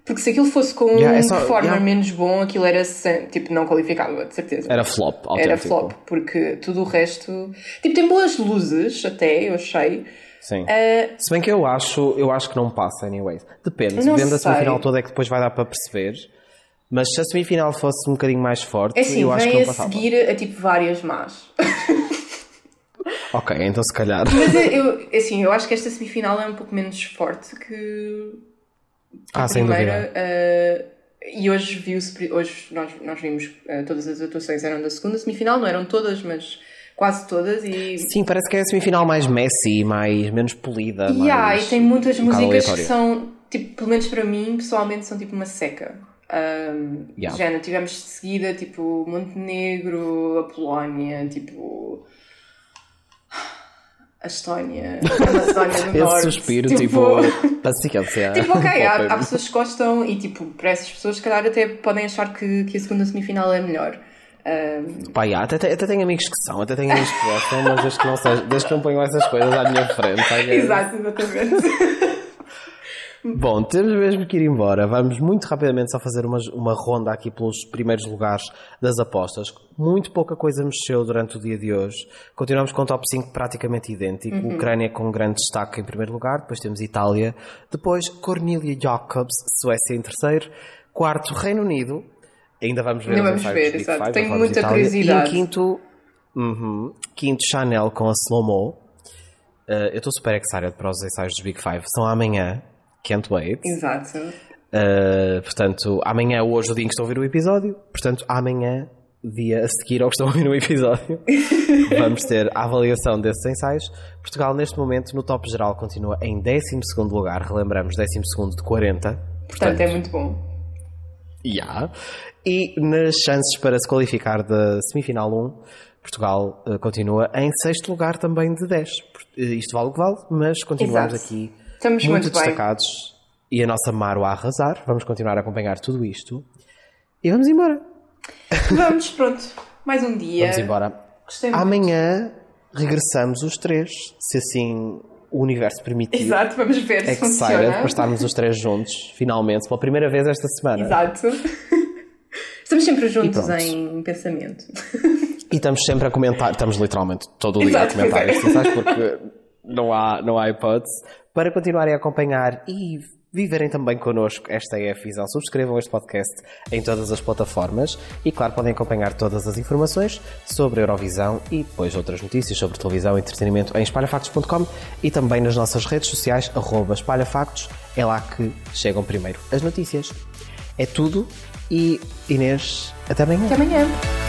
Porque se aquilo fosse com yeah, um é só, performer yeah. menos bom, aquilo era sem, tipo, não qualificava, de certeza. Era flop, autêntico. Era flop, porque tudo o resto. Tipo, tem boas luzes, até, eu achei. Sim. Uh, se bem que eu acho, eu acho que não passa, anyways. Depende, vendo a semifinal toda é que depois vai dar para perceber. Mas se a semifinal fosse um bocadinho mais forte, é assim, eu acho que não passava. a seguir a tipo várias más. ok, então se calhar. Mas eu, assim, eu acho que esta semifinal é um pouco menos forte que ah, sem primeira, uh, e hoje viu-se, hoje nós, nós vimos uh, todas as atuações eram da segunda semifinal, não eram todas, mas quase todas. E... Sim, parece que é a semifinal mais messy, mais, menos polida. Yeah, mais, e tem muitas um músicas que são, tipo, pelo menos para mim, pessoalmente, são tipo uma seca. Um, yeah. Já tivemos de seguida tipo Montenegro, a Polónia, tipo a Estónia, a Macedónia do Norte. Esse suspiro, tipo, tipo paciência. tipo, ok, há, há, pessoas que gostam e, tipo, para essas pessoas, se calhar, até podem achar que, que a segunda semifinal é melhor. Um... Yeah, até, até tenho amigos que são, até tenho amigos que gostam, mas desde que não, seja, desde que não ponham essas coisas à minha frente. Exato, exatamente. Bom, temos mesmo que ir embora. Vamos muito rapidamente só fazer uma, uma ronda aqui pelos primeiros lugares das apostas. Muito pouca coisa mexeu durante o dia de hoje. Continuamos com o top 5 praticamente idêntico. Uhum. Ucrânia com grande destaque em primeiro lugar. Depois temos Itália. Depois Cornelia Jacobs, Suécia em terceiro. Quarto, Reino Unido. Ainda vamos ver. Ainda vamos ver, exato. Tenho muita curiosidade. E em quinto, uhum, quinto Chanel com a Slow Mo. Uh, eu estou super excited para os ensaios dos Big Five. São amanhã. Can't wait. Exato. Uh, portanto, amanhã é hoje o dia em que estou a ouvir o episódio. Portanto, amanhã, dia a seguir ao que estou a ouvir o episódio, vamos ter a avaliação desses ensaios. Portugal, neste momento, no top geral, continua em 12 lugar. Relembramos, 12 de 40. Portanto, portanto é muito bom. Yeah. E nas chances para se qualificar da semifinal 1, Portugal uh, continua em sexto lugar também de 10. Uh, isto vale o que vale, mas continuamos Exato. aqui Estamos muito, muito destacados bem. e a nossa Maro a arrasar. Vamos continuar a acompanhar tudo isto e vamos embora. Vamos, pronto. Mais um dia. Vamos embora. Amanhã regressamos os três, se assim o universo permitir. Exato, vamos ver se funciona. para estarmos os três juntos, finalmente, pela primeira vez esta semana. Exato. Estamos sempre juntos em pensamento. E estamos sempre a comentar, estamos literalmente todo o dia a comentar é. isto, sabes? Porque não há, não há hipótese para continuarem a acompanhar e viverem também connosco esta é a visão. Subscrevam este podcast em todas as plataformas e, claro, podem acompanhar todas as informações sobre a Eurovisão e depois outras notícias sobre televisão e entretenimento em espalhafactos.com e também nas nossas redes sociais, arroba espalhafactos. É lá que chegam primeiro as notícias. É tudo e Inês, até amanhã. Até amanhã.